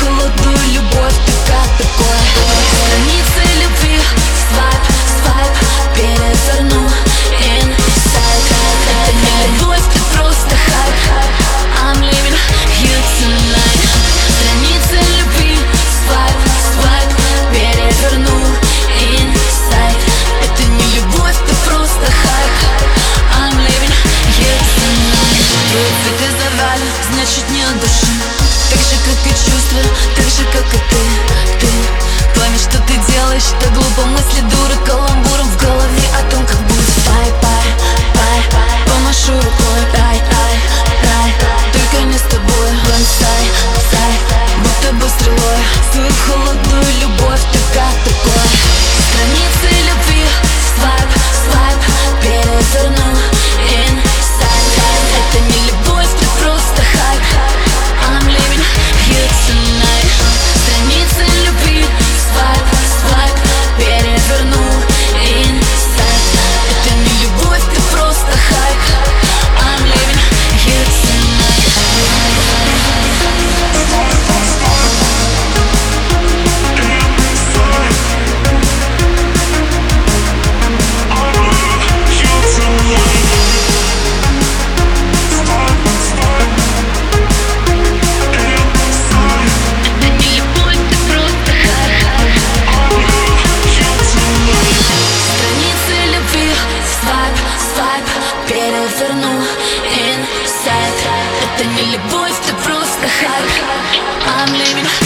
холодную любовь, ты как такое? Страницы любви, swipe, swipe, переверну inside Это не любовь, ты просто хайп, I'm leaving you tonight. Страницы любви, swipe, swipe, переверну inside Это не любовь, ты просто хайп, I'm leaving you tonight. Твой цветы значит не от души чувства, так же, как и ты Ты. Пойми, что ты делаешь Так глупо. Мысли дуры каламбуром в голове О том, как будет. Пай, пай, Помашу рукой, рай, рай, рай Только не с тобой, бросай, сай Будто бы стрелой. Свою холодную тебя Inside Это не любовь, это просто хайп. I'm living